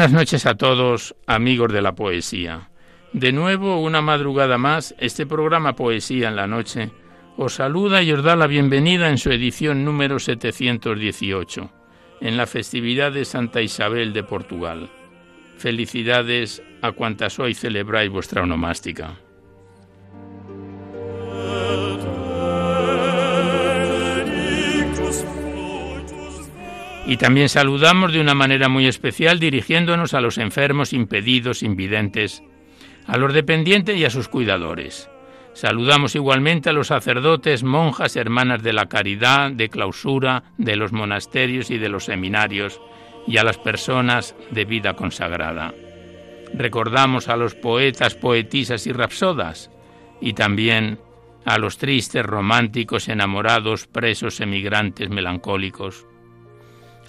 Buenas noches a todos, amigos de la poesía. De nuevo, una madrugada más, este programa Poesía en la Noche os saluda y os da la bienvenida en su edición número 718, en la festividad de Santa Isabel de Portugal. Felicidades a cuantas hoy celebráis vuestra onomástica. Y también saludamos de una manera muy especial dirigiéndonos a los enfermos, impedidos, invidentes, a los dependientes y a sus cuidadores. Saludamos igualmente a los sacerdotes, monjas, hermanas de la caridad, de clausura, de los monasterios y de los seminarios, y a las personas de vida consagrada. Recordamos a los poetas, poetisas y rapsodas, y también a los tristes, románticos, enamorados, presos, emigrantes, melancólicos,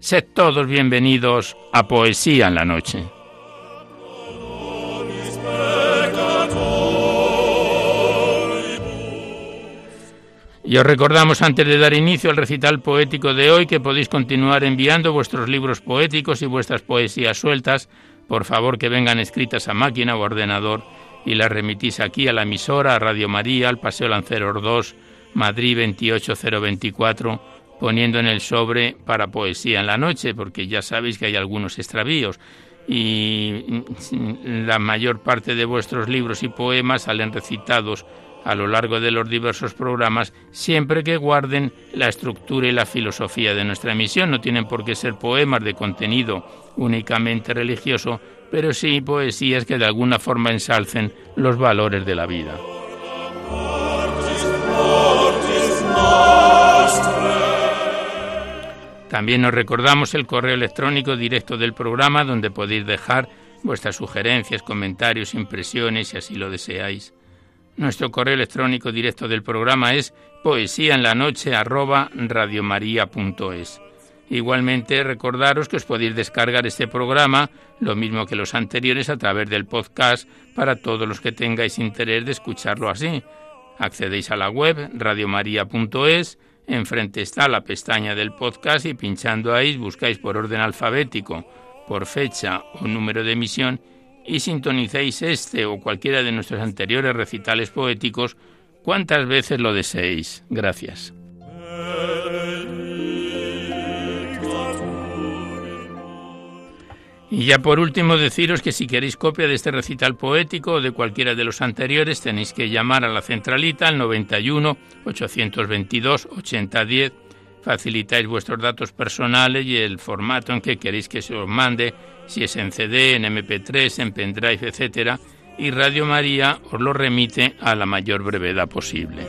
Sed todos bienvenidos a Poesía en la Noche. Y os recordamos antes de dar inicio al recital poético de hoy que podéis continuar enviando vuestros libros poéticos y vuestras poesías sueltas, por favor que vengan escritas a máquina o ordenador y las remitís aquí a la emisora, a Radio María, al Paseo Lanceros 2, Madrid 28024 poniendo en el sobre para poesía en la noche, porque ya sabéis que hay algunos extravíos y la mayor parte de vuestros libros y poemas salen recitados a lo largo de los diversos programas, siempre que guarden la estructura y la filosofía de nuestra emisión. No tienen por qué ser poemas de contenido únicamente religioso, pero sí poesías que de alguna forma ensalcen los valores de la vida. También nos recordamos el correo electrónico directo del programa donde podéis dejar vuestras sugerencias, comentarios, impresiones, si así lo deseáis. Nuestro correo electrónico directo del programa es poesía en la noche Igualmente recordaros que os podéis descargar este programa, lo mismo que los anteriores, a través del podcast para todos los que tengáis interés de escucharlo así. Accedéis a la web radiomaria.es Enfrente está la pestaña del podcast y pinchando ahí buscáis por orden alfabético, por fecha o número de emisión y sintonicéis este o cualquiera de nuestros anteriores recitales poéticos cuantas veces lo deseéis. Gracias. Y ya por último deciros que si queréis copia de este recital poético o de cualquiera de los anteriores tenéis que llamar a la centralita al 91 822 8010. Facilitáis vuestros datos personales y el formato en que queréis que se os mande, si es en CD, en MP3, en pendrive, etcétera, y Radio María os lo remite a la mayor brevedad posible.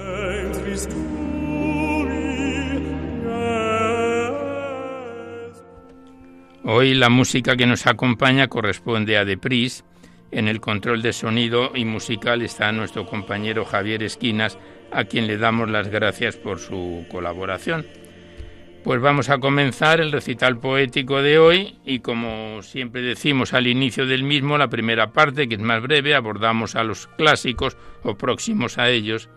Hoy la música que nos acompaña corresponde a Depris. En el control de sonido y musical está nuestro compañero Javier Esquinas, a quien le damos las gracias por su colaboración. Pues vamos a comenzar el recital poético de hoy y como siempre decimos al inicio del mismo, la primera parte, que es más breve, abordamos a los clásicos o próximos a ellos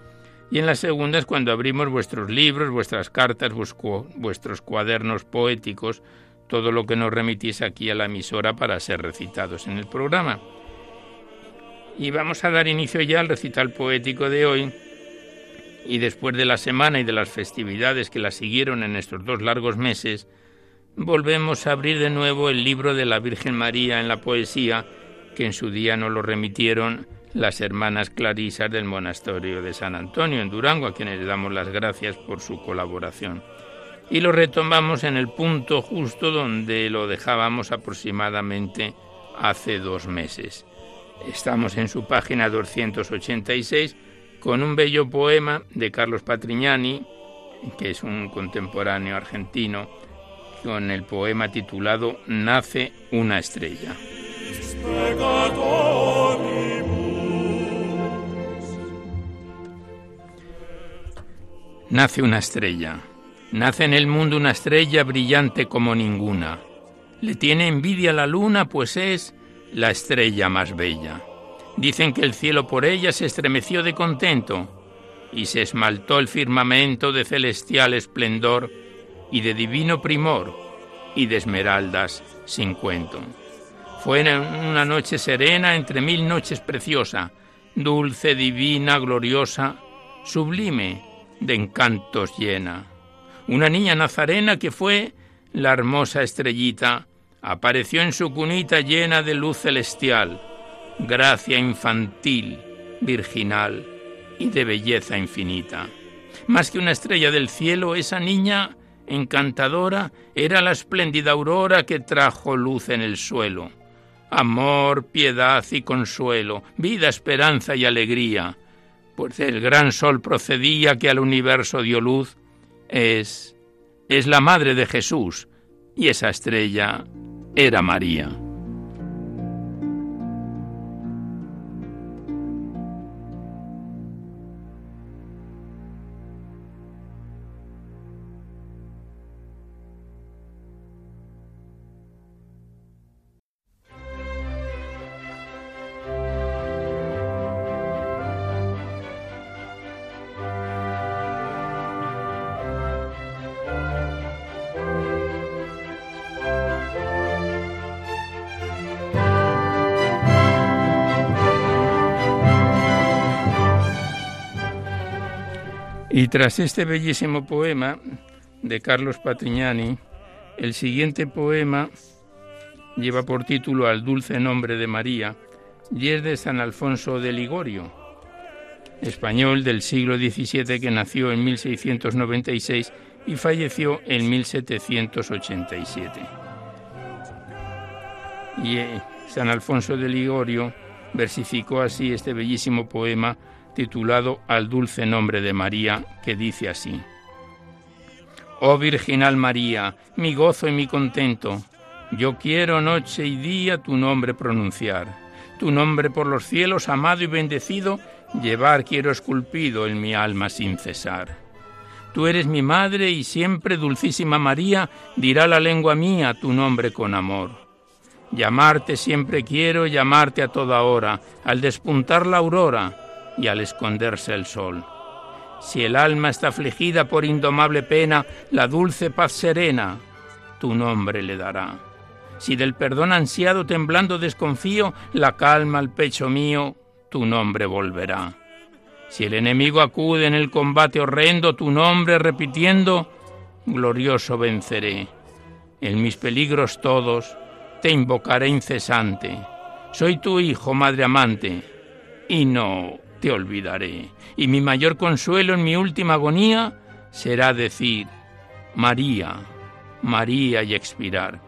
y en la segunda es cuando abrimos vuestros libros, vuestras cartas, vuestros cuadernos poéticos, todo lo que nos remitís aquí a la emisora para ser recitados en el programa. Y vamos a dar inicio ya al recital poético de hoy, y después de la semana y de las festividades que la siguieron en estos dos largos meses, volvemos a abrir de nuevo el libro de la Virgen María en la poesía, que en su día nos lo remitieron las hermanas clarisas del monasterio de San Antonio en Durango, a quienes damos las gracias por su colaboración. Y lo retomamos en el punto justo donde lo dejábamos aproximadamente hace dos meses. Estamos en su página 286 con un bello poema de Carlos Patrignani, que es un contemporáneo argentino, con el poema titulado Nace una estrella. Nace una estrella. Nace en el mundo una estrella brillante como ninguna. Le tiene envidia la luna, pues es la estrella más bella. Dicen que el cielo por ella se estremeció de contento y se esmaltó el firmamento de celestial esplendor y de divino primor y de esmeraldas sin cuento. Fue una noche serena entre mil noches preciosa, dulce, divina, gloriosa, sublime, de encantos llena. Una niña nazarena que fue la hermosa estrellita, apareció en su cunita llena de luz celestial gracia infantil, virginal y de belleza infinita. Más que una estrella del cielo, esa niña encantadora era la espléndida aurora que trajo luz en el suelo. Amor, piedad y consuelo, vida, esperanza y alegría, pues el gran sol procedía que al universo dio luz, es, es la madre de Jesús, y esa estrella era María. Tras este bellísimo poema de Carlos Patrignani, el siguiente poema lleva por título Al dulce nombre de María y es de San Alfonso de Ligorio, español del siglo XVII que nació en 1696 y falleció en 1787. Y eh, San Alfonso de Ligorio versificó así este bellísimo poema titulado Al dulce nombre de María, que dice así. Oh Virginal María, mi gozo y mi contento, yo quiero noche y día tu nombre pronunciar, tu nombre por los cielos amado y bendecido, llevar quiero esculpido en mi alma sin cesar. Tú eres mi madre y siempre, dulcísima María, dirá la lengua mía tu nombre con amor. Llamarte siempre quiero, llamarte a toda hora, al despuntar la aurora, y al esconderse el sol. Si el alma está afligida por indomable pena, la dulce paz serena tu nombre le dará. Si del perdón ansiado temblando desconfío, la calma al pecho mío tu nombre volverá. Si el enemigo acude en el combate horrendo, tu nombre repitiendo, glorioso venceré. En mis peligros todos te invocaré incesante. Soy tu hijo, madre amante, y no te olvidaré. Y mi mayor consuelo en mi última agonía será decir, María, María y expirar.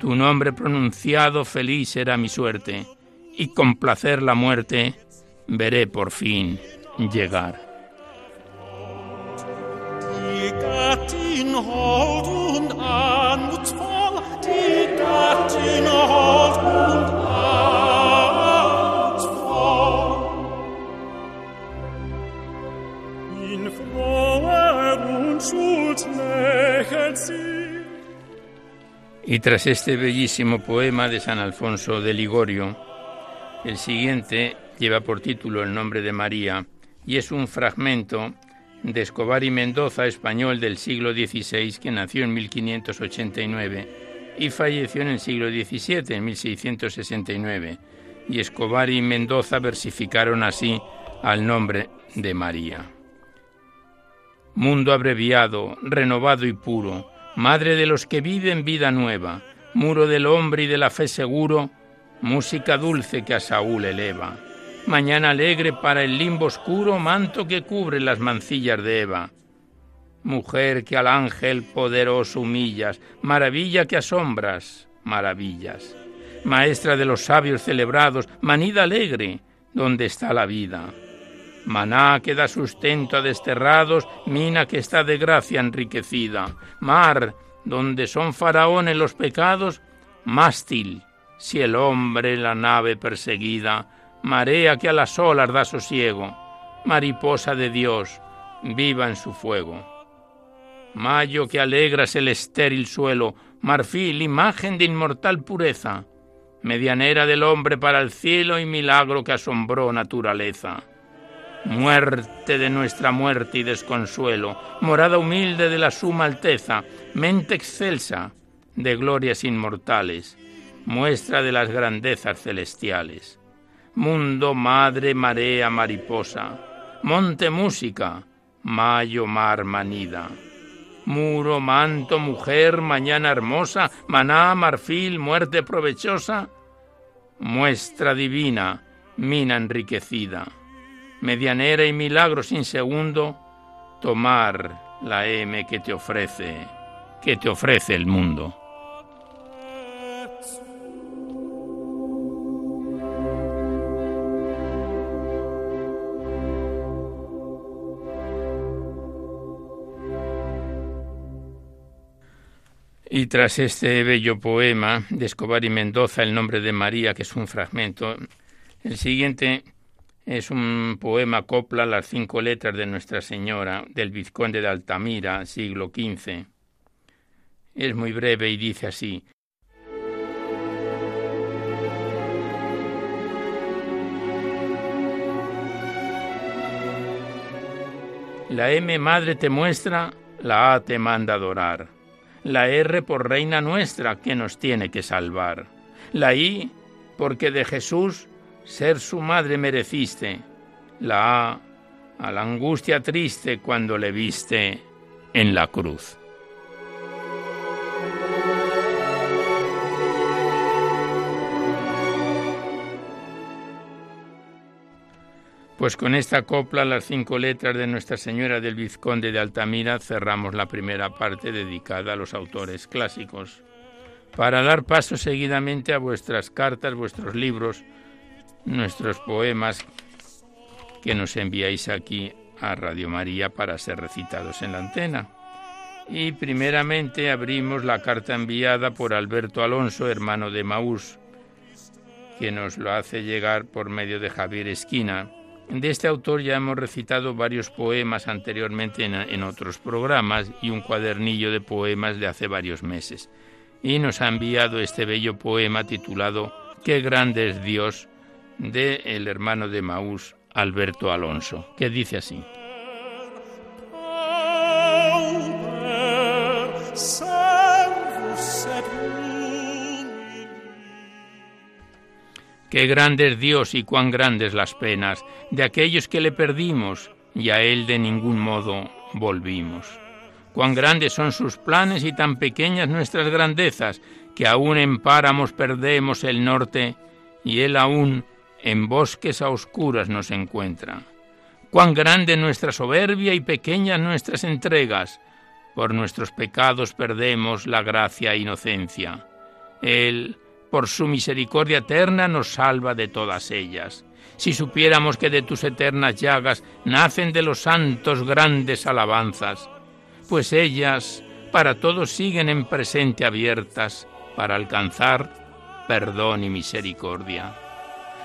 Tu nombre pronunciado feliz será mi suerte, y con placer la muerte veré por fin llegar. Y tras este bellísimo poema de San Alfonso de Ligorio, el siguiente lleva por título El nombre de María y es un fragmento de Escobar y Mendoza, español del siglo XVI, que nació en 1589 y falleció en el siglo XVII, en 1669. Y Escobar y Mendoza versificaron así al nombre de María. Mundo abreviado, renovado y puro, Madre de los que viven vida nueva, muro del hombre y de la fe seguro, música dulce que a Saúl eleva. Mañana alegre para el limbo oscuro, manto que cubre las mancillas de Eva. Mujer que al ángel poderoso humillas, maravilla que asombras, maravillas. Maestra de los sabios celebrados, manida alegre, donde está la vida. Maná que da sustento a desterrados, mina que está de gracia enriquecida. Mar, donde son faraones los pecados, mástil, si el hombre la nave perseguida, marea que a las olas da sosiego, mariposa de Dios, viva en su fuego. Mayo que alegras el estéril suelo, marfil, imagen de inmortal pureza, medianera del hombre para el cielo y milagro que asombró naturaleza muerte de nuestra muerte y desconsuelo, morada humilde de la suma alteza, mente excelsa de glorias inmortales, muestra de las grandezas celestiales. Mundo, madre, marea, mariposa, monte, música, mayo, mar, manida. Muro, manto, mujer, mañana hermosa, maná, marfil, muerte provechosa, muestra divina, mina enriquecida medianera y milagro sin segundo, tomar la M que te ofrece, que te ofrece el mundo. Y tras este bello poema de Escobar y Mendoza, El nombre de María, que es un fragmento, el siguiente es un poema copla las cinco letras de Nuestra Señora del vizconde de Altamira, siglo XV. Es muy breve y dice así. La M madre te muestra, la A te manda adorar. La R por reina nuestra que nos tiene que salvar. La I porque de Jesús ser su madre mereciste, la A la angustia triste cuando le viste en la cruz. Pues con esta copla, las cinco letras de Nuestra Señora del Vizconde de Altamira, cerramos la primera parte dedicada a los autores clásicos. Para dar paso seguidamente a vuestras cartas, vuestros libros, nuestros poemas que nos enviáis aquí a Radio María para ser recitados en la antena. Y primeramente abrimos la carta enviada por Alberto Alonso, hermano de Maús, que nos lo hace llegar por medio de Javier Esquina. De este autor ya hemos recitado varios poemas anteriormente en, en otros programas y un cuadernillo de poemas de hace varios meses. Y nos ha enviado este bello poema titulado Qué grande es Dios, de el hermano de Maús, Alberto Alonso, que dice así. Qué grande es Dios y cuán grandes las penas de aquellos que le perdimos y a Él de ningún modo volvimos. Cuán grandes son sus planes y tan pequeñas nuestras grandezas que aún en páramos perdemos el norte y Él aún en bosques a oscuras nos encuentra. Cuán grande nuestra soberbia y pequeñas nuestras entregas. Por nuestros pecados perdemos la gracia e inocencia. Él, por su misericordia eterna, nos salva de todas ellas. Si supiéramos que de tus eternas llagas nacen de los santos grandes alabanzas, pues ellas para todos siguen en presente abiertas para alcanzar perdón y misericordia.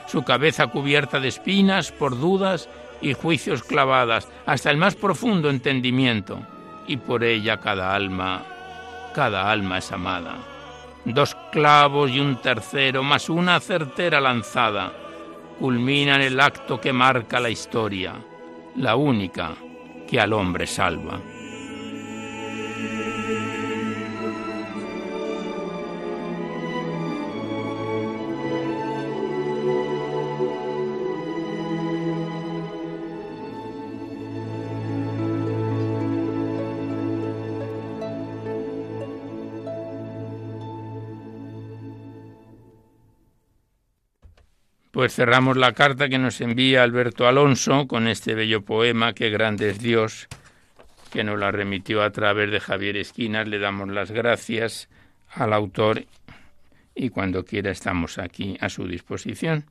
Su cabeza cubierta de espinas por dudas y juicios clavadas hasta el más profundo entendimiento, y por ella cada alma, cada alma es amada. Dos clavos y un tercero, más una certera lanzada, culminan el acto que marca la historia, la única que al hombre salva. Pues cerramos la carta que nos envía Alberto Alonso con este bello poema, Qué grande es Dios, que nos la remitió a través de Javier Esquinas. Le damos las gracias al autor y cuando quiera estamos aquí a su disposición.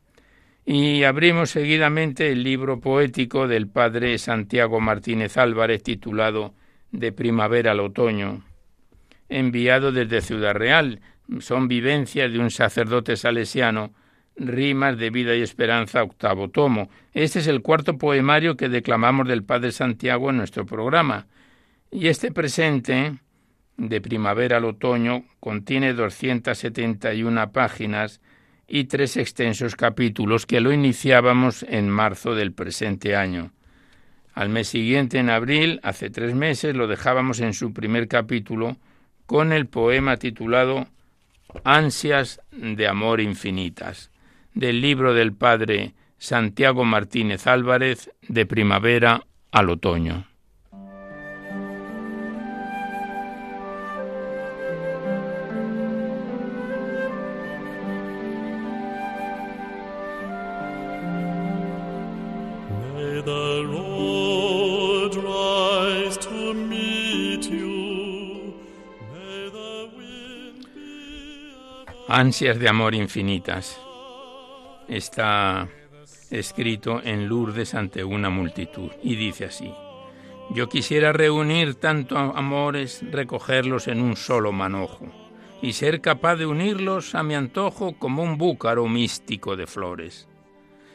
Y abrimos seguidamente el libro poético del padre Santiago Martínez Álvarez titulado De primavera al otoño, enviado desde Ciudad Real. Son vivencias de un sacerdote salesiano Rimas de Vida y Esperanza, octavo tomo. Este es el cuarto poemario que declamamos del Padre Santiago en nuestro programa. Y este presente, de primavera al otoño, contiene 271 páginas y tres extensos capítulos que lo iniciábamos en marzo del presente año. Al mes siguiente, en abril, hace tres meses, lo dejábamos en su primer capítulo con el poema titulado Ansias de amor infinitas del libro del padre Santiago Martínez Álvarez de primavera al otoño. Ansias de amor infinitas está escrito en Lourdes ante una multitud y dice así, yo quisiera reunir tantos amores, recogerlos en un solo manojo y ser capaz de unirlos a mi antojo como un búcaro místico de flores.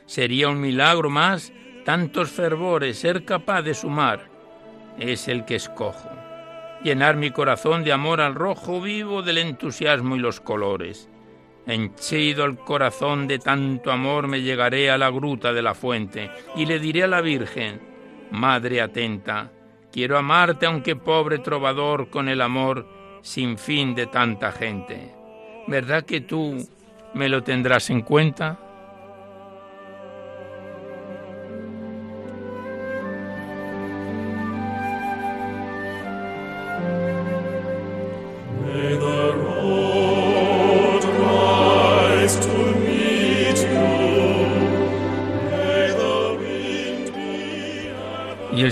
Sería un milagro más tantos fervores, ser capaz de sumar, es el que escojo. Llenar mi corazón de amor al rojo vivo del entusiasmo y los colores Henchido el corazón de tanto amor me llegaré a la gruta de la fuente y le diré a la Virgen, Madre atenta, quiero amarte aunque pobre trovador con el amor sin fin de tanta gente. ¿Verdad que tú me lo tendrás en cuenta?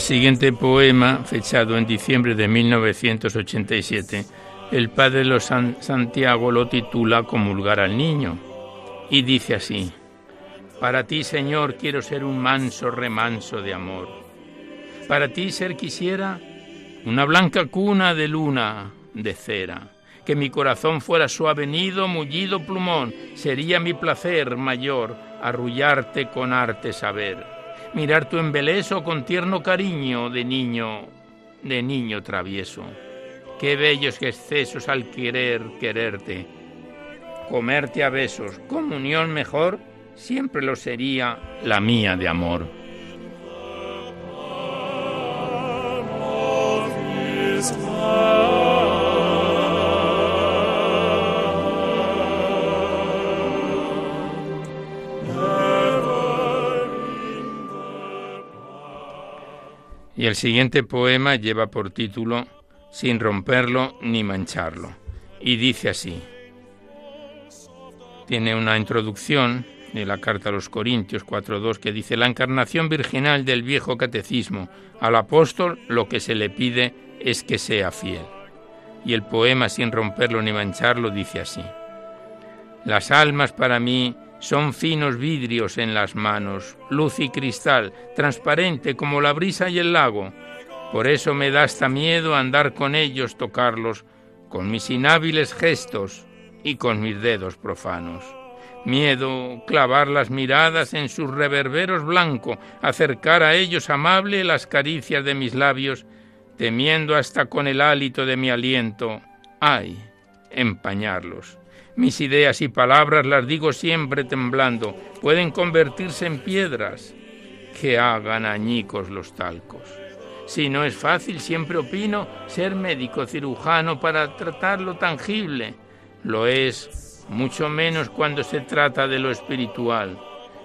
Siguiente poema, fechado en diciembre de 1987, el padre de los Santiago lo titula Comulgar al niño y dice así: Para ti, Señor, quiero ser un manso remanso de amor. Para ti ser quisiera una blanca cuna de luna de cera. Que mi corazón fuera suave nido, mullido plumón, sería mi placer mayor arrullarte con arte saber mirar tu embeleso con tierno cariño de niño, de niño travieso. Qué bellos excesos al querer quererte, comerte a besos, comunión mejor, siempre lo sería la mía de amor. Y el siguiente poema lleva por título Sin romperlo ni mancharlo. Y dice así. Tiene una introducción de la carta a los Corintios 4.2 que dice la encarnación virginal del viejo catecismo. Al apóstol lo que se le pide es que sea fiel. Y el poema sin romperlo ni mancharlo dice así. Las almas para mí son finos vidrios en las manos, luz y cristal, transparente como la brisa y el lago. Por eso me da hasta miedo andar con ellos, tocarlos, con mis inhábiles gestos, y con mis dedos profanos. Miedo clavar las miradas en sus reverberos blanco, acercar a ellos amable las caricias de mis labios, temiendo hasta con el hálito de mi aliento, ay, empañarlos. Mis ideas y palabras las digo siempre temblando, pueden convertirse en piedras que hagan añicos los talcos. Si no es fácil, siempre opino, ser médico cirujano para tratar lo tangible. Lo es mucho menos cuando se trata de lo espiritual,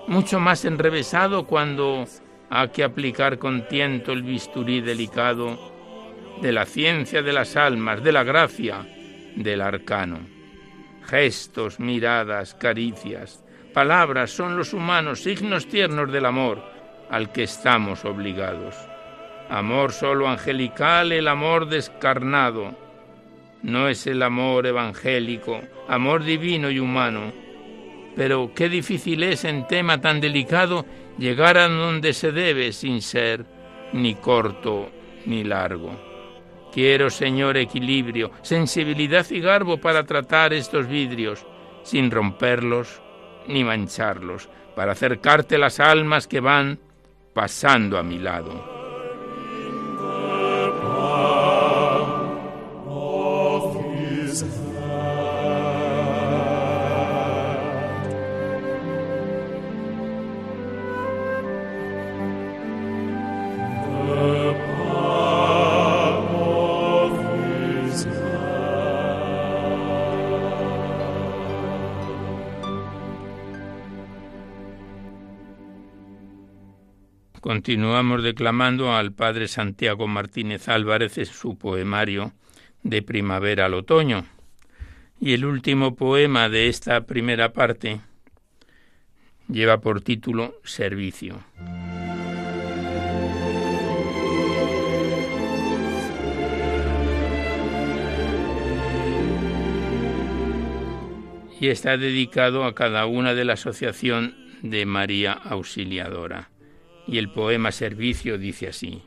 mucho más enrevesado cuando hay que aplicar con tiento el bisturí delicado de la ciencia de las almas, de la gracia, del arcano. Gestos, miradas, caricias, palabras son los humanos signos tiernos del amor al que estamos obligados. Amor solo angelical, el amor descarnado. No es el amor evangélico, amor divino y humano. Pero qué difícil es en tema tan delicado llegar a donde se debe sin ser ni corto ni largo. Quiero, Señor, equilibrio, sensibilidad y garbo para tratar estos vidrios, sin romperlos ni mancharlos, para acercarte las almas que van pasando a mi lado. Continuamos declamando al padre Santiago Martínez Álvarez en su poemario de primavera al otoño. Y el último poema de esta primera parte lleva por título Servicio. Y está dedicado a cada una de la Asociación de María Auxiliadora. Y el poema Servicio dice así.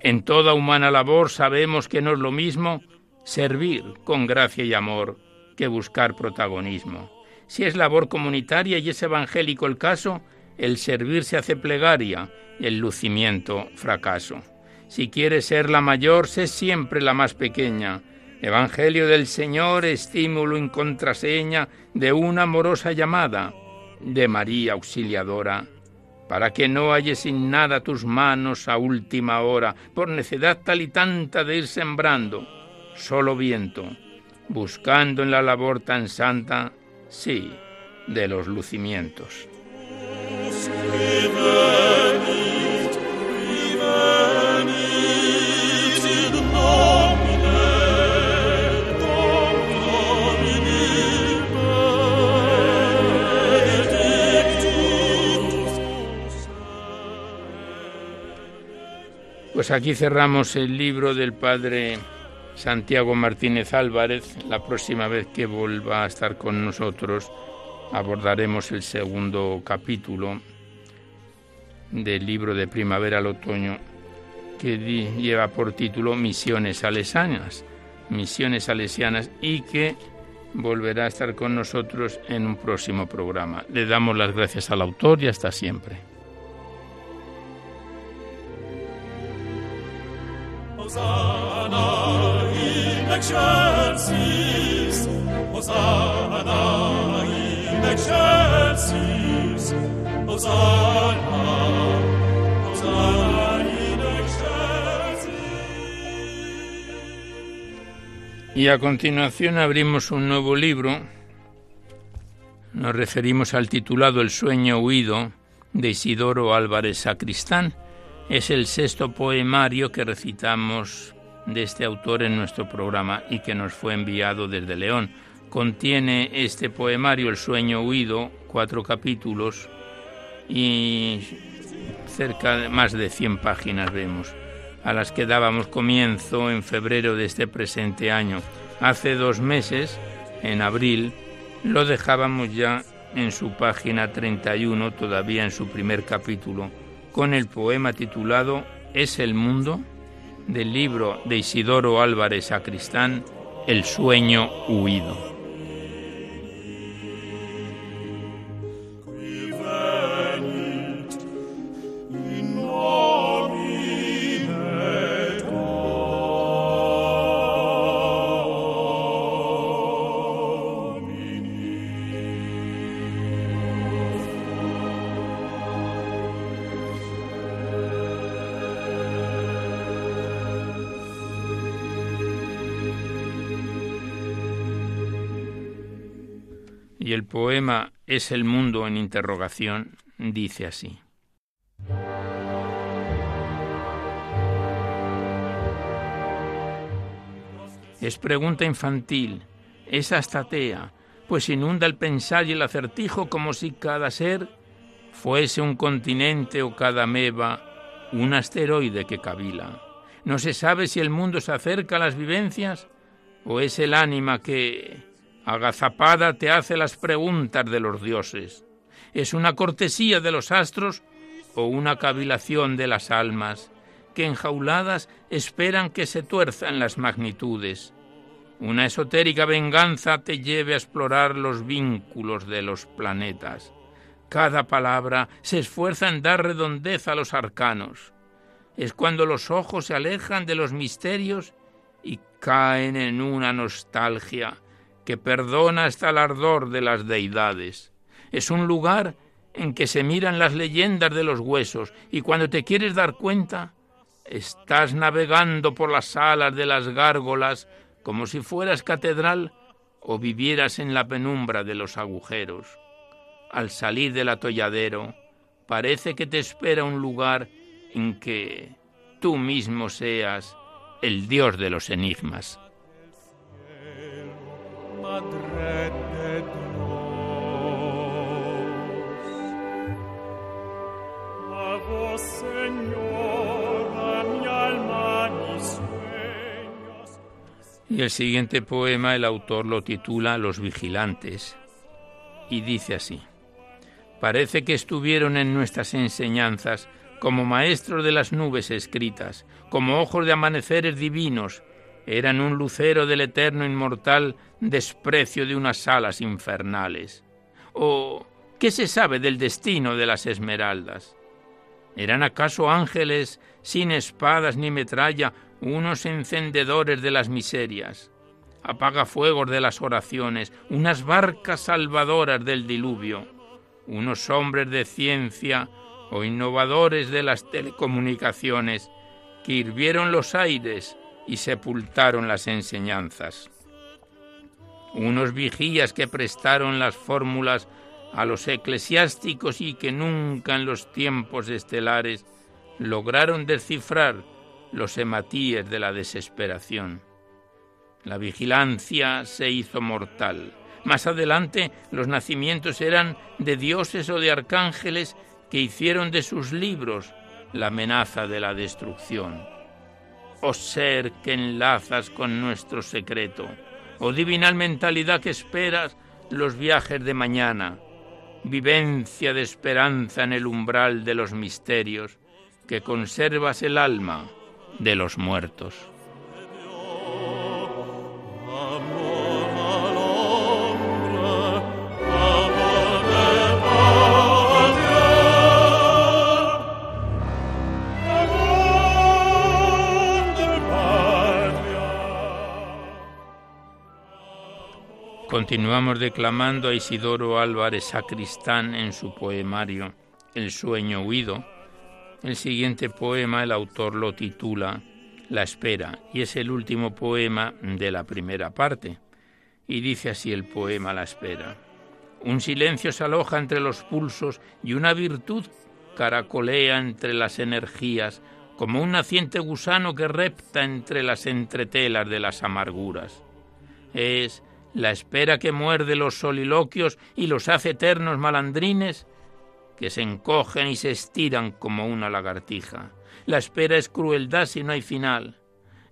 En toda humana labor sabemos que no es lo mismo servir con gracia y amor que buscar protagonismo. Si es labor comunitaria y es evangélico el caso, el servir se hace plegaria, el lucimiento fracaso. Si quieres ser la mayor, sé siempre la más pequeña. Evangelio del Señor, estímulo en contraseña de una amorosa llamada de María Auxiliadora para que no halles sin nada tus manos a última hora, por necedad tal y tanta de ir sembrando, solo viento, buscando en la labor tan santa, sí, de los lucimientos. Pues aquí cerramos el libro del padre Santiago Martínez Álvarez. La próxima vez que vuelva a estar con nosotros abordaremos el segundo capítulo del libro de Primavera al Otoño que lleva por título Misiones Salesianas, Misiones Salesianas y que volverá a estar con nosotros en un próximo programa. Le damos las gracias al autor y hasta siempre. Y a continuación abrimos un nuevo libro. Nos referimos al titulado El sueño huido de Isidoro Álvarez Sacristán es el sexto poemario que recitamos de este autor en nuestro programa y que nos fue enviado desde León. Contiene este poemario, El sueño huido, cuatro capítulos y cerca de más de 100 páginas vemos, a las que dábamos comienzo en febrero de este presente año. Hace dos meses, en abril, lo dejábamos ya en su página 31, todavía en su primer capítulo con el poema titulado Es el mundo del libro de Isidoro Álvarez Sacristán, El sueño huido. Es el mundo en interrogación dice así. Es pregunta infantil, es astatea, pues inunda el pensar y el acertijo como si cada ser fuese un continente o cada meba un asteroide que cavila. No se sabe si el mundo se acerca a las vivencias o es el ánima que, agazapada, te hace las preguntas de los dioses. Es una cortesía de los astros o una cavilación de las almas que enjauladas esperan que se tuerzan las magnitudes. Una esotérica venganza te lleve a explorar los vínculos de los planetas. Cada palabra se esfuerza en dar redondez a los arcanos. Es cuando los ojos se alejan de los misterios y caen en una nostalgia que perdona hasta el ardor de las deidades. Es un lugar en que se miran las leyendas de los huesos y cuando te quieres dar cuenta, estás navegando por las alas de las gárgolas como si fueras catedral o vivieras en la penumbra de los agujeros al salir del atolladero, parece que te espera un lugar en que tú mismo seas el dios de los enigmas. Y el siguiente poema el autor lo titula Los vigilantes y dice así. Parece que estuvieron en nuestras enseñanzas como maestros de las nubes escritas, como ojos de amaneceres divinos, eran un lucero del eterno inmortal desprecio de unas alas infernales. ¿O qué se sabe del destino de las esmeraldas? ¿Eran acaso ángeles sin espadas ni metralla, unos encendedores de las miserias, apagafuegos de las oraciones, unas barcas salvadoras del diluvio? unos hombres de ciencia o innovadores de las telecomunicaciones que hirvieron los aires y sepultaron las enseñanzas. Unos vigías que prestaron las fórmulas a los eclesiásticos y que nunca en los tiempos estelares lograron descifrar los hematíes de la desesperación. La vigilancia se hizo mortal más adelante los nacimientos eran de dioses o de arcángeles que hicieron de sus libros la amenaza de la destrucción. Oh ser que enlazas con nuestro secreto, oh divinal mentalidad que esperas los viajes de mañana, vivencia de esperanza en el umbral de los misterios, que conservas el alma de los muertos. Continuamos declamando a Isidoro Álvarez Sacristán en su poemario El sueño huido. El siguiente poema el autor lo titula La espera y es el último poema de la primera parte. Y dice así el poema La espera. Un silencio se aloja entre los pulsos y una virtud caracolea entre las energías como un naciente gusano que repta entre las entretelas de las amarguras. Es la espera que muerde los soliloquios y los hace eternos malandrines, que se encogen y se estiran como una lagartija. La espera es crueldad si no hay final.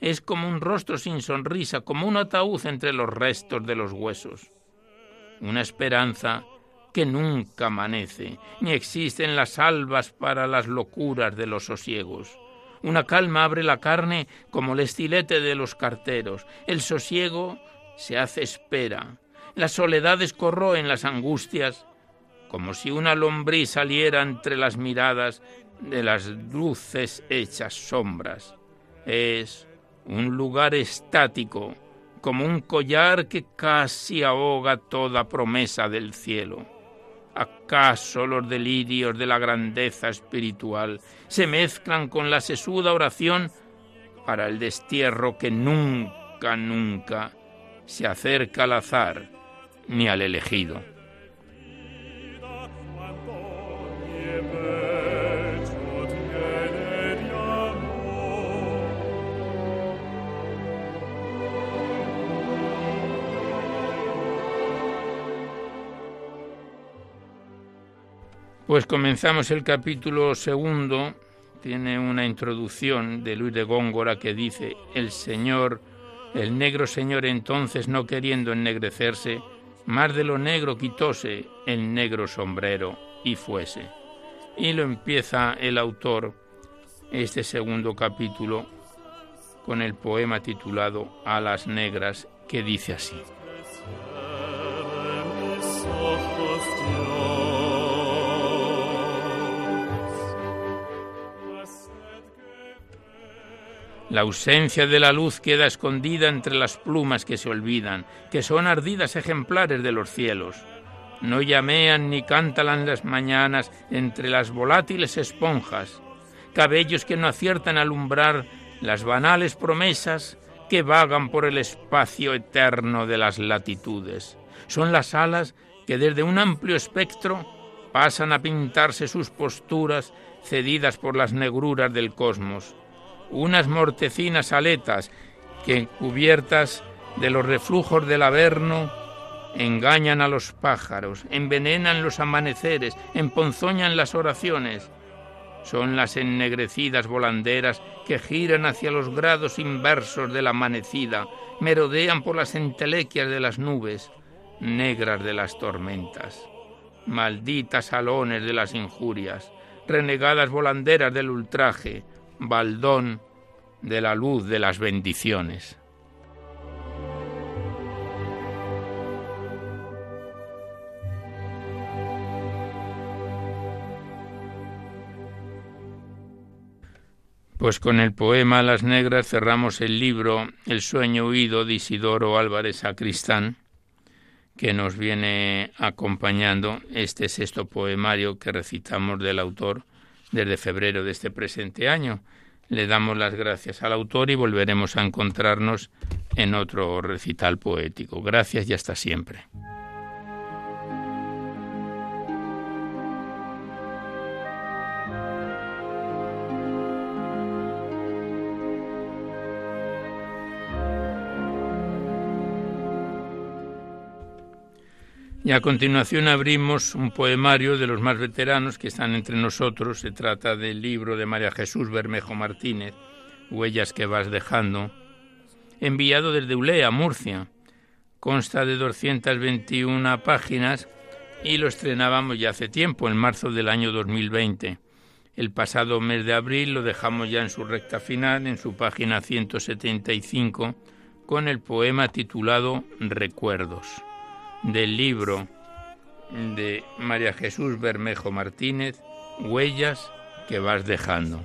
Es como un rostro sin sonrisa, como un ataúd entre los restos de los huesos. Una esperanza que nunca amanece, ni existen las albas para las locuras de los sosiegos. Una calma abre la carne como el estilete de los carteros. El sosiego se hace espera. La soledad en las angustias, como si una lombriz saliera entre las miradas de las dulces hechas sombras. Es un lugar estático, como un collar que casi ahoga toda promesa del cielo. ¿Acaso los delirios de la grandeza espiritual se mezclan con la sesuda oración para el destierro que nunca, nunca se acerca al azar ni al elegido. Pues comenzamos el capítulo segundo. Tiene una introducción de Luis de Góngora que dice, el Señor el negro Señor entonces no queriendo ennegrecerse, más de lo negro quitóse el negro sombrero y fuese. Y lo empieza el autor, este segundo capítulo, con el poema titulado A las negras, que dice así. La ausencia de la luz queda escondida entre las plumas que se olvidan, que son ardidas ejemplares de los cielos. No llamean ni cantan las mañanas entre las volátiles esponjas, cabellos que no aciertan a alumbrar las banales promesas que vagan por el espacio eterno de las latitudes. Son las alas que desde un amplio espectro pasan a pintarse sus posturas cedidas por las negruras del cosmos unas mortecinas aletas que, cubiertas de los reflujos del Averno, engañan a los pájaros, envenenan los amaneceres, emponzoñan las oraciones. Son las ennegrecidas volanderas que giran hacia los grados inversos de la amanecida, merodean por las entelequias de las nubes, negras de las tormentas. Malditas salones de las injurias, renegadas volanderas del ultraje, baldón de la luz de las bendiciones. Pues con el poema Las Negras cerramos el libro El sueño huido de Isidoro Álvarez Sacristán, que nos viene acompañando este sexto poemario que recitamos del autor desde febrero de este presente año. Le damos las gracias al autor y volveremos a encontrarnos en otro recital poético. Gracias y hasta siempre. Y a continuación abrimos un poemario de los más veteranos que están entre nosotros. Se trata del libro de María Jesús Bermejo Martínez, Huellas que vas dejando, enviado desde Ulea, Murcia. Consta de 221 páginas y lo estrenábamos ya hace tiempo, en marzo del año 2020. El pasado mes de abril lo dejamos ya en su recta final, en su página 175, con el poema titulado Recuerdos del libro de María Jesús Bermejo Martínez, Huellas que vas dejando.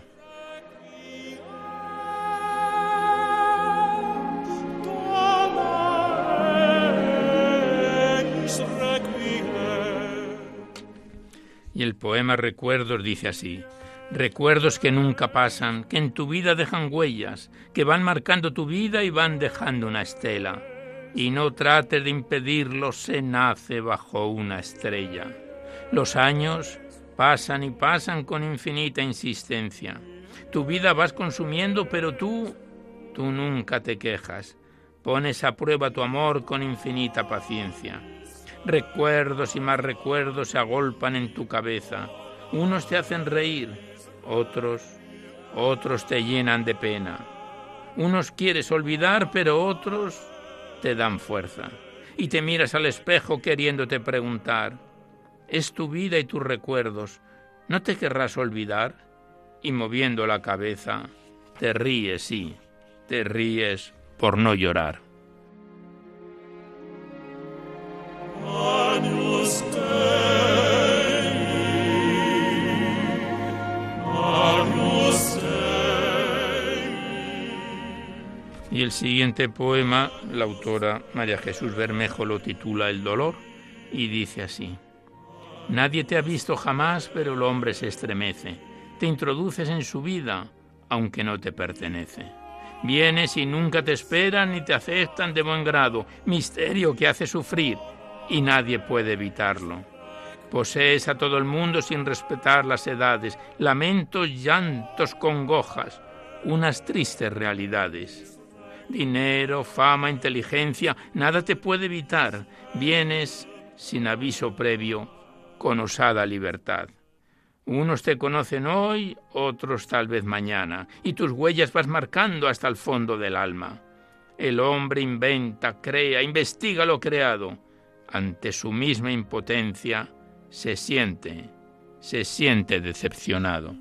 Y el poema Recuerdos dice así, Recuerdos que nunca pasan, que en tu vida dejan huellas, que van marcando tu vida y van dejando una estela y no trate de impedirlo, se nace bajo una estrella. Los años pasan y pasan con infinita insistencia. Tu vida vas consumiendo, pero tú, tú nunca te quejas. Pones a prueba tu amor con infinita paciencia. Recuerdos y más recuerdos se agolpan en tu cabeza. Unos te hacen reír, otros, otros te llenan de pena. Unos quieres olvidar, pero otros te dan fuerza. Y te miras al espejo queriéndote preguntar, ¿es tu vida y tus recuerdos? ¿No te querrás olvidar? Y moviendo la cabeza, te ríes, sí, te ríes por no llorar. Y el siguiente poema, la autora María Jesús Bermejo lo titula El dolor y dice así. Nadie te ha visto jamás, pero el hombre se estremece. Te introduces en su vida, aunque no te pertenece. Vienes y nunca te esperan ni te aceptan de buen grado, misterio que hace sufrir y nadie puede evitarlo. Posees a todo el mundo sin respetar las edades, lamentos, llantos, congojas, unas tristes realidades dinero, fama, inteligencia, nada te puede evitar. Vienes sin aviso previo, con osada libertad. Unos te conocen hoy, otros tal vez mañana, y tus huellas vas marcando hasta el fondo del alma. El hombre inventa, crea, investiga lo creado. Ante su misma impotencia se siente, se siente decepcionado.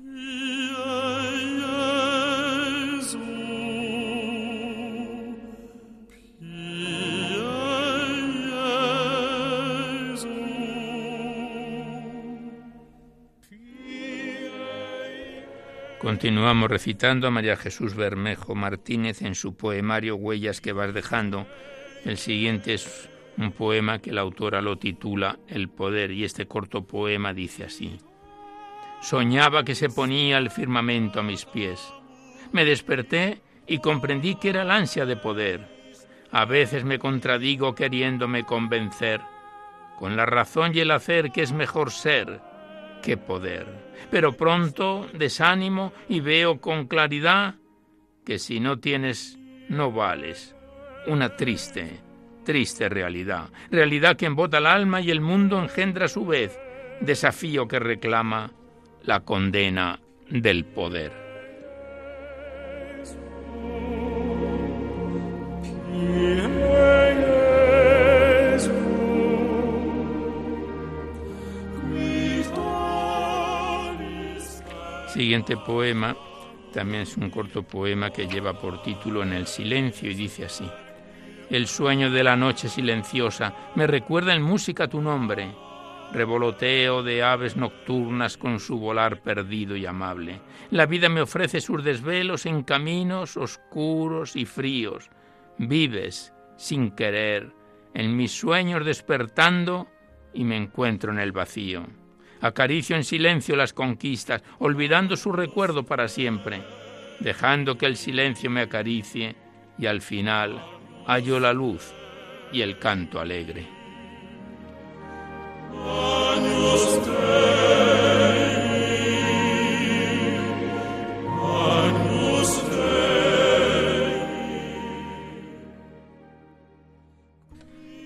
Continuamos recitando a María Jesús Bermejo Martínez en su poemario Huellas que vas dejando. El siguiente es un poema que la autora lo titula El poder y este corto poema dice así. Soñaba que se ponía el firmamento a mis pies. Me desperté y comprendí que era el ansia de poder. A veces me contradigo queriéndome convencer con la razón y el hacer que es mejor ser qué poder. Pero pronto desánimo y veo con claridad que si no tienes, no vales. Una triste, triste realidad. Realidad que embota el alma y el mundo engendra a su vez. Desafío que reclama la condena del poder. Siguiente poema también es un corto poema que lleva por título En el silencio y dice así. El sueño de la noche silenciosa me recuerda en música tu nombre, revoloteo de aves nocturnas con su volar perdido y amable. La vida me ofrece sus desvelos en caminos oscuros y fríos. Vives, sin querer, en mis sueños despertando y me encuentro en el vacío. Acaricio en silencio las conquistas, olvidando su recuerdo para siempre, dejando que el silencio me acaricie y al final hallo la luz y el canto alegre.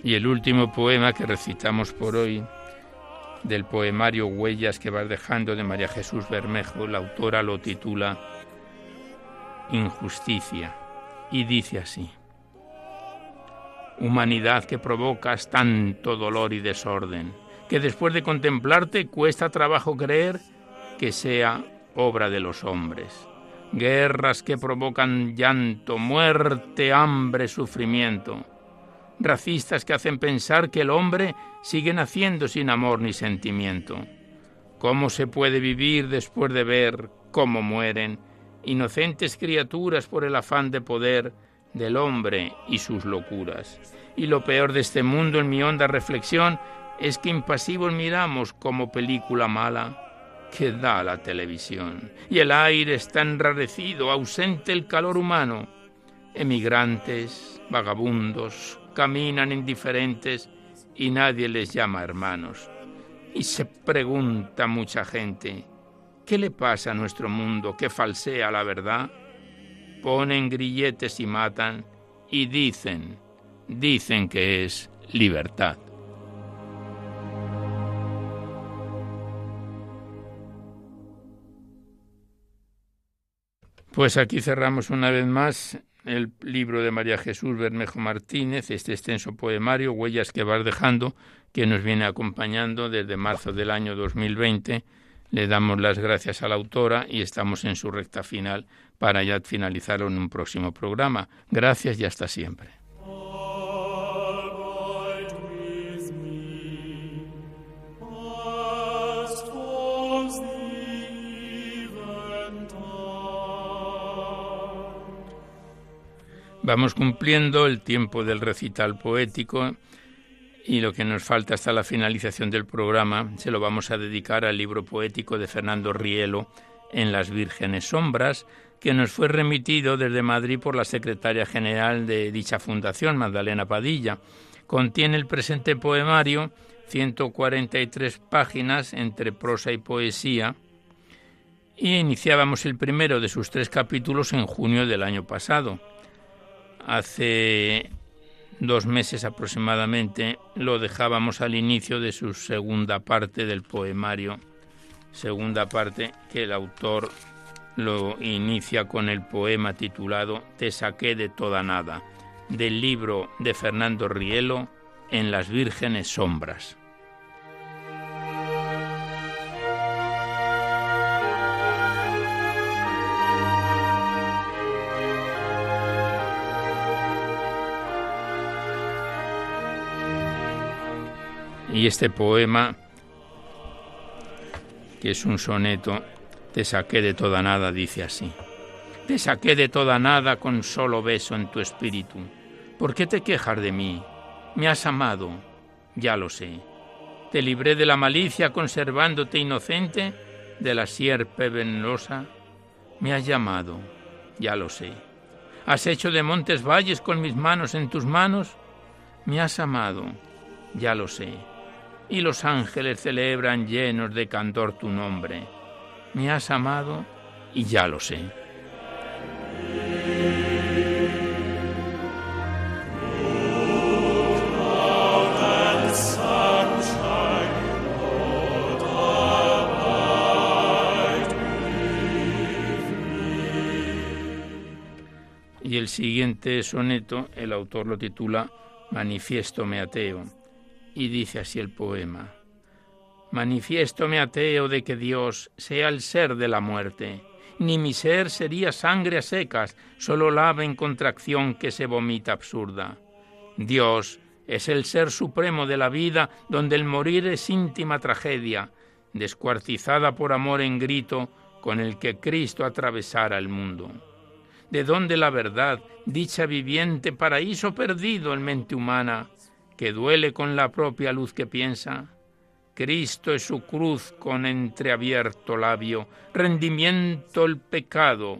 Y el último poema que recitamos por hoy del poemario Huellas que vas dejando de María Jesús Bermejo, la autora lo titula Injusticia y dice así. Humanidad que provocas tanto dolor y desorden, que después de contemplarte cuesta trabajo creer que sea obra de los hombres. Guerras que provocan llanto, muerte, hambre, sufrimiento racistas que hacen pensar que el hombre sigue naciendo sin amor ni sentimiento. ¿Cómo se puede vivir después de ver cómo mueren inocentes criaturas por el afán de poder del hombre y sus locuras? Y lo peor de este mundo, en mi honda reflexión, es que impasivos miramos como película mala que da la televisión. Y el aire está enrarecido, ausente el calor humano. Emigrantes, vagabundos, caminan indiferentes y nadie les llama hermanos. Y se pregunta mucha gente, ¿qué le pasa a nuestro mundo que falsea la verdad? Ponen grilletes y matan y dicen, dicen que es libertad. Pues aquí cerramos una vez más el libro de María Jesús Bermejo Martínez, este extenso poemario, Huellas que vas dejando, que nos viene acompañando desde marzo del año 2020. Le damos las gracias a la autora y estamos en su recta final para ya finalizarlo en un próximo programa. Gracias y hasta siempre. Vamos cumpliendo el tiempo del recital poético y lo que nos falta hasta la finalización del programa se lo vamos a dedicar al libro poético de Fernando Rielo en las Vírgenes Sombras, que nos fue remitido desde Madrid por la secretaria general de dicha fundación, Magdalena Padilla. Contiene el presente poemario 143 páginas entre prosa y poesía, y iniciábamos el primero de sus tres capítulos en junio del año pasado. Hace dos meses aproximadamente lo dejábamos al inicio de su segunda parte del poemario segunda parte que el autor lo inicia con el poema titulado Te saqué de toda nada, del libro de Fernando Rielo, En las vírgenes sombras. Y este poema, que es un soneto, te saqué de toda nada, dice así. Te saqué de toda nada con solo beso en tu espíritu. ¿Por qué te quejas de mí? Me has amado, ya lo sé. Te libré de la malicia conservándote inocente, de la sierpe venenosa. Me has llamado, ya lo sé. Has hecho de montes valles con mis manos en tus manos. Me has amado, ya lo sé y los ángeles celebran llenos de candor tu nombre. Me has amado y ya lo sé. Y el siguiente soneto, el autor lo titula Manifiesto me ateo y dice así el poema. Manifiéstome ateo de que Dios sea el ser de la muerte. Ni mi ser sería sangre a secas, solo lava en contracción que se vomita absurda. Dios es el ser supremo de la vida, donde el morir es íntima tragedia, descuartizada por amor en grito con el que Cristo atravesara el mundo. De donde la verdad, dicha viviente, paraíso perdido en mente humana, que duele con la propia luz que piensa. Cristo es su cruz con entreabierto labio, rendimiento el pecado.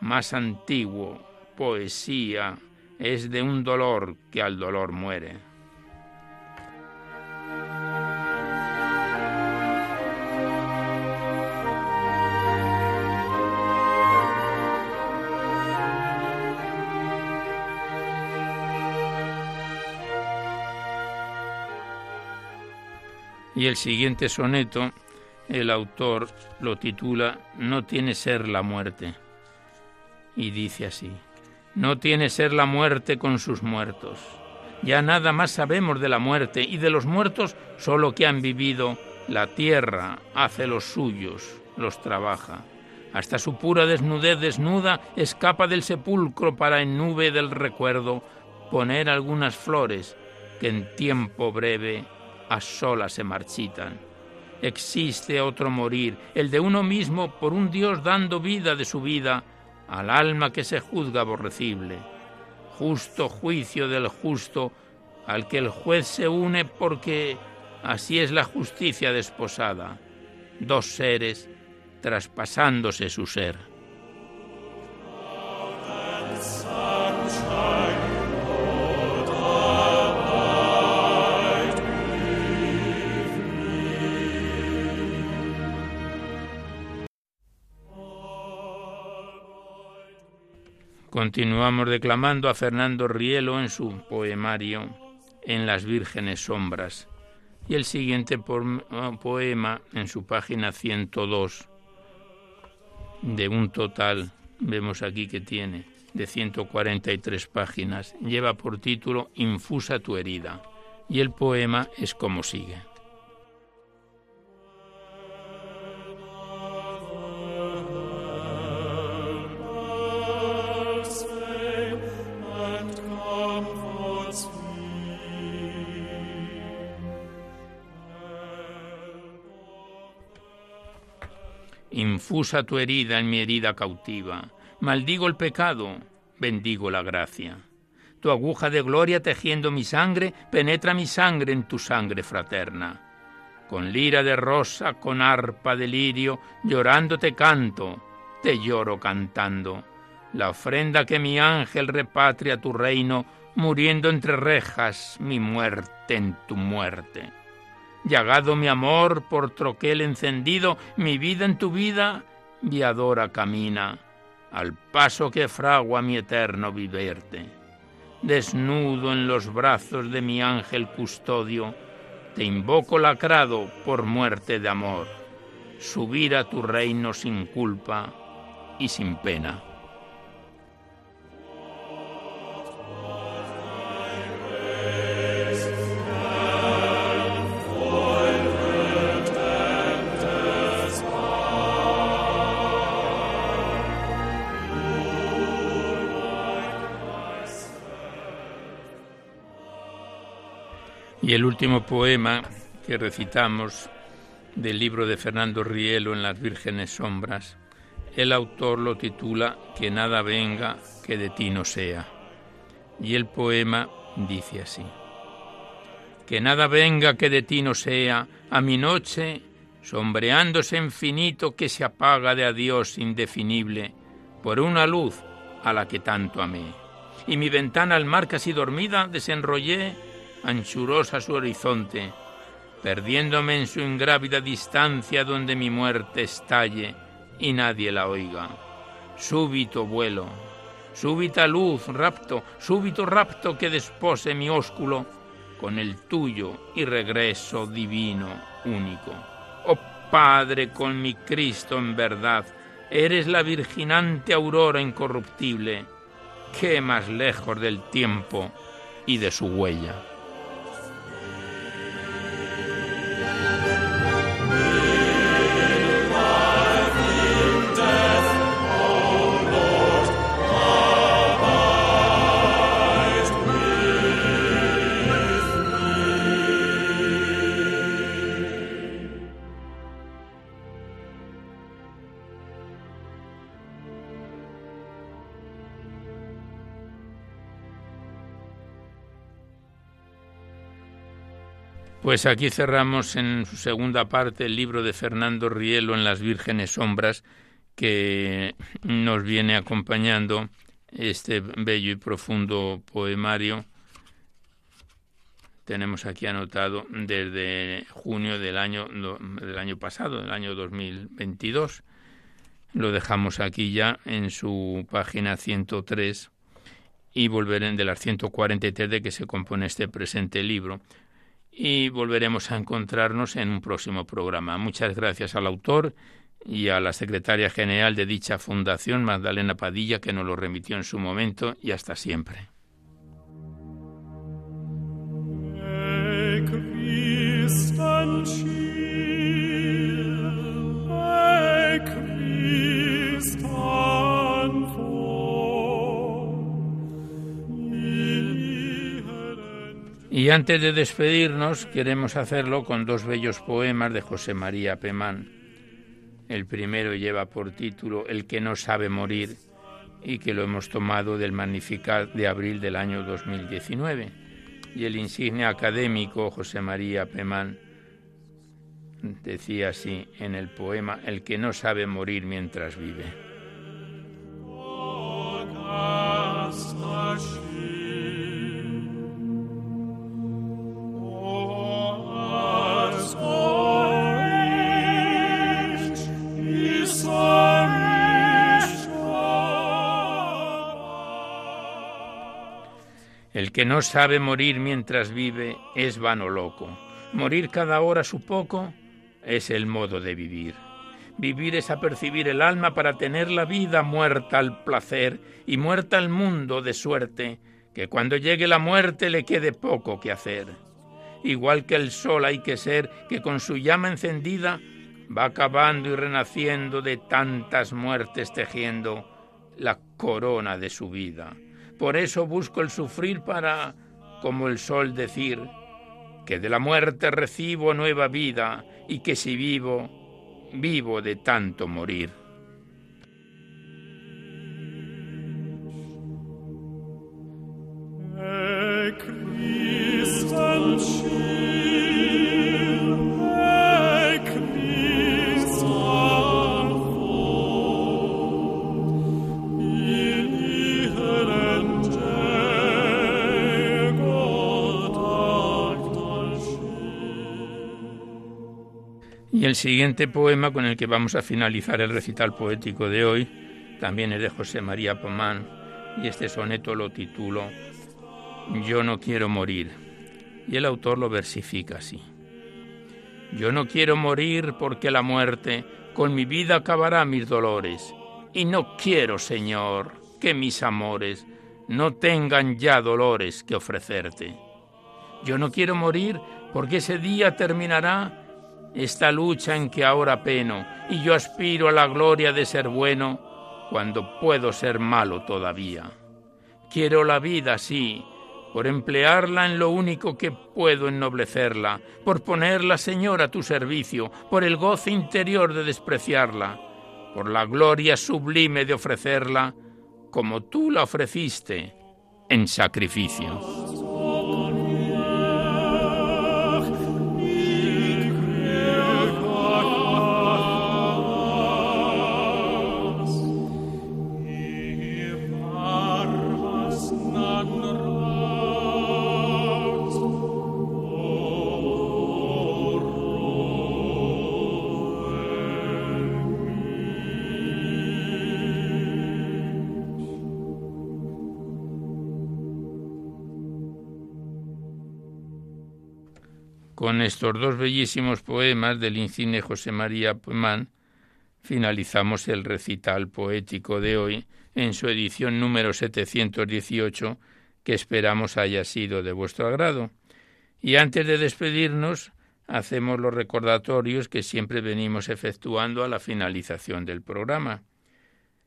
Más antiguo, poesía, es de un dolor que al dolor muere. Y el siguiente soneto, el autor lo titula No tiene ser la muerte. Y dice así, No tiene ser la muerte con sus muertos. Ya nada más sabemos de la muerte y de los muertos solo que han vivido. La tierra hace los suyos, los trabaja. Hasta su pura desnudez desnuda escapa del sepulcro para en nube del recuerdo poner algunas flores que en tiempo breve a solas se marchitan. Existe otro morir, el de uno mismo por un Dios dando vida de su vida al alma que se juzga aborrecible. Justo juicio del justo al que el juez se une porque así es la justicia desposada. Dos seres traspasándose su ser. Continuamos declamando a Fernando Rielo en su poemario En las vírgenes sombras. Y el siguiente poema en su página 102, de un total, vemos aquí que tiene, de 143 páginas, lleva por título Infusa tu herida. Y el poema es como sigue. Infusa tu herida en mi herida cautiva. Maldigo el pecado, bendigo la gracia. Tu aguja de gloria tejiendo mi sangre, penetra mi sangre en tu sangre fraterna. Con lira de rosa, con arpa de lirio, llorando te canto, te lloro cantando. La ofrenda que mi ángel repatria tu reino, muriendo entre rejas, mi muerte en tu muerte. Llagado mi amor por troquel encendido, mi vida en tu vida, viadora camina, al paso que fragua mi eterno viverte. Desnudo en los brazos de mi ángel custodio, te invoco lacrado por muerte de amor. subir a tu reino sin culpa y sin pena. Y el último poema que recitamos del libro de Fernando Rielo en las vírgenes sombras, el autor lo titula Que nada venga que de ti no sea. Y el poema dice así. Que nada venga que de ti no sea, a mi noche, sombreándose infinito que se apaga de adiós indefinible, por una luz a la que tanto amé. Y mi ventana al mar casi dormida desenrollé anchurosa su horizonte, perdiéndome en su ingrávida distancia donde mi muerte estalle y nadie la oiga. Súbito vuelo, súbita luz, rapto, súbito rapto que despose mi ósculo con el tuyo y regreso divino único. Oh Padre, con mi Cristo en verdad, eres la virginante aurora incorruptible, que más lejos del tiempo y de su huella. Pues aquí cerramos en su segunda parte el libro de Fernando Rielo en las vírgenes sombras que nos viene acompañando este bello y profundo poemario. Tenemos aquí anotado desde junio del año, del año pasado, del año 2022. Lo dejamos aquí ya en su página 103 y volveré de las 143 de que se compone este presente libro y volveremos a encontrarnos en un próximo programa. Muchas gracias al autor y a la secretaria general de dicha fundación, Magdalena Padilla, que nos lo remitió en su momento y hasta siempre. Y antes de despedirnos, queremos hacerlo con dos bellos poemas de José María Pemán. El primero lleva por título El que no sabe morir y que lo hemos tomado del Magnificat de abril del año 2019. Y el insigne académico José María Pemán decía así en el poema El que no sabe morir mientras vive. Que no sabe morir mientras vive es vano loco. Morir cada hora su poco es el modo de vivir. Vivir es apercibir el alma para tener la vida muerta al placer y muerta al mundo de suerte que cuando llegue la muerte le quede poco que hacer. Igual que el sol hay que ser que con su llama encendida va acabando y renaciendo de tantas muertes tejiendo la corona de su vida. Por eso busco el sufrir para, como el sol, decir que de la muerte recibo nueva vida y que si vivo, vivo de tanto morir. Y el siguiente poema con el que vamos a finalizar el recital poético de hoy también es de José María Pomán y este soneto lo titulo Yo no quiero morir y el autor lo versifica así. Yo no quiero morir porque la muerte con mi vida acabará mis dolores. Y no quiero, Señor, que mis amores no tengan ya dolores que ofrecerte. Yo no quiero morir porque ese día terminará esta lucha en que ahora peno y yo aspiro a la gloria de ser bueno cuando puedo ser malo todavía. Quiero la vida, sí, por emplearla en lo único que puedo ennoblecerla, por ponerla, Señor, a tu servicio, por el goce interior de despreciarla, por la gloria sublime de ofrecerla como tú la ofreciste en sacrificio. Con estos dos bellísimos poemas del insigne José María Puemán finalizamos el recital poético de hoy en su edición número 718, que esperamos haya sido de vuestro agrado. Y antes de despedirnos, hacemos los recordatorios que siempre venimos efectuando a la finalización del programa,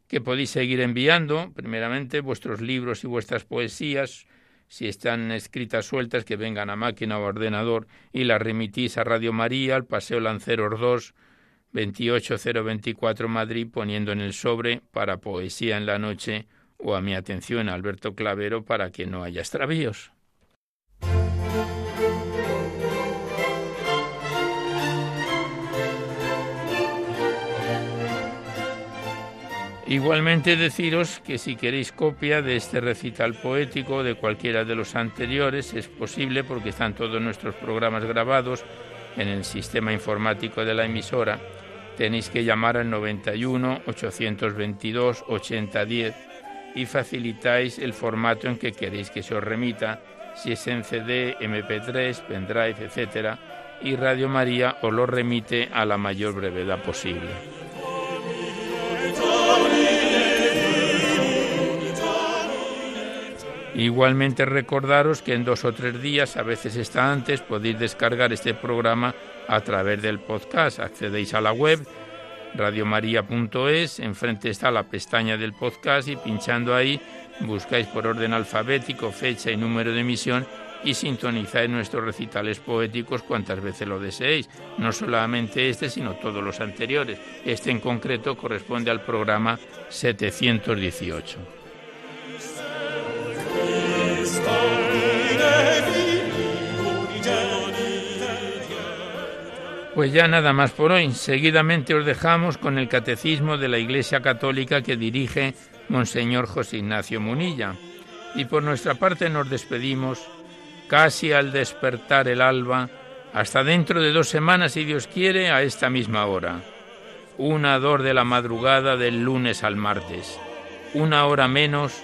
que podéis seguir enviando, primeramente, vuestros libros y vuestras poesías, si están escritas sueltas, que vengan a máquina o ordenador y las remitís a Radio María, al Paseo Lanceros 2, 28024 Madrid, poniendo en el sobre para Poesía en la Noche o a mi atención Alberto Clavero para que no haya extravíos. Igualmente deciros que si queréis copia de este recital poético de cualquiera de los anteriores es posible porque están todos nuestros programas grabados en el sistema informático de la emisora. Tenéis que llamar al 91 822 8010 y facilitáis el formato en que queréis que se os remita, si es en CD, MP3, pendrive, etc. Y Radio María os lo remite a la mayor brevedad posible. Igualmente recordaros que en dos o tres días, a veces está antes, podéis descargar este programa a través del podcast. Accedéis a la web radiomaria.es, enfrente está la pestaña del podcast y pinchando ahí buscáis por orden alfabético fecha y número de emisión y sintonizáis nuestros recitales poéticos cuantas veces lo deseéis, no solamente este, sino todos los anteriores. Este en concreto corresponde al programa 718. Pues ya nada más por hoy. Seguidamente os dejamos con el catecismo de la Iglesia Católica que dirige Monseñor José Ignacio Munilla. Y por nuestra parte nos despedimos casi al despertar el alba, hasta dentro de dos semanas, si Dios quiere, a esta misma hora. Una dor de la madrugada del lunes al martes. Una hora menos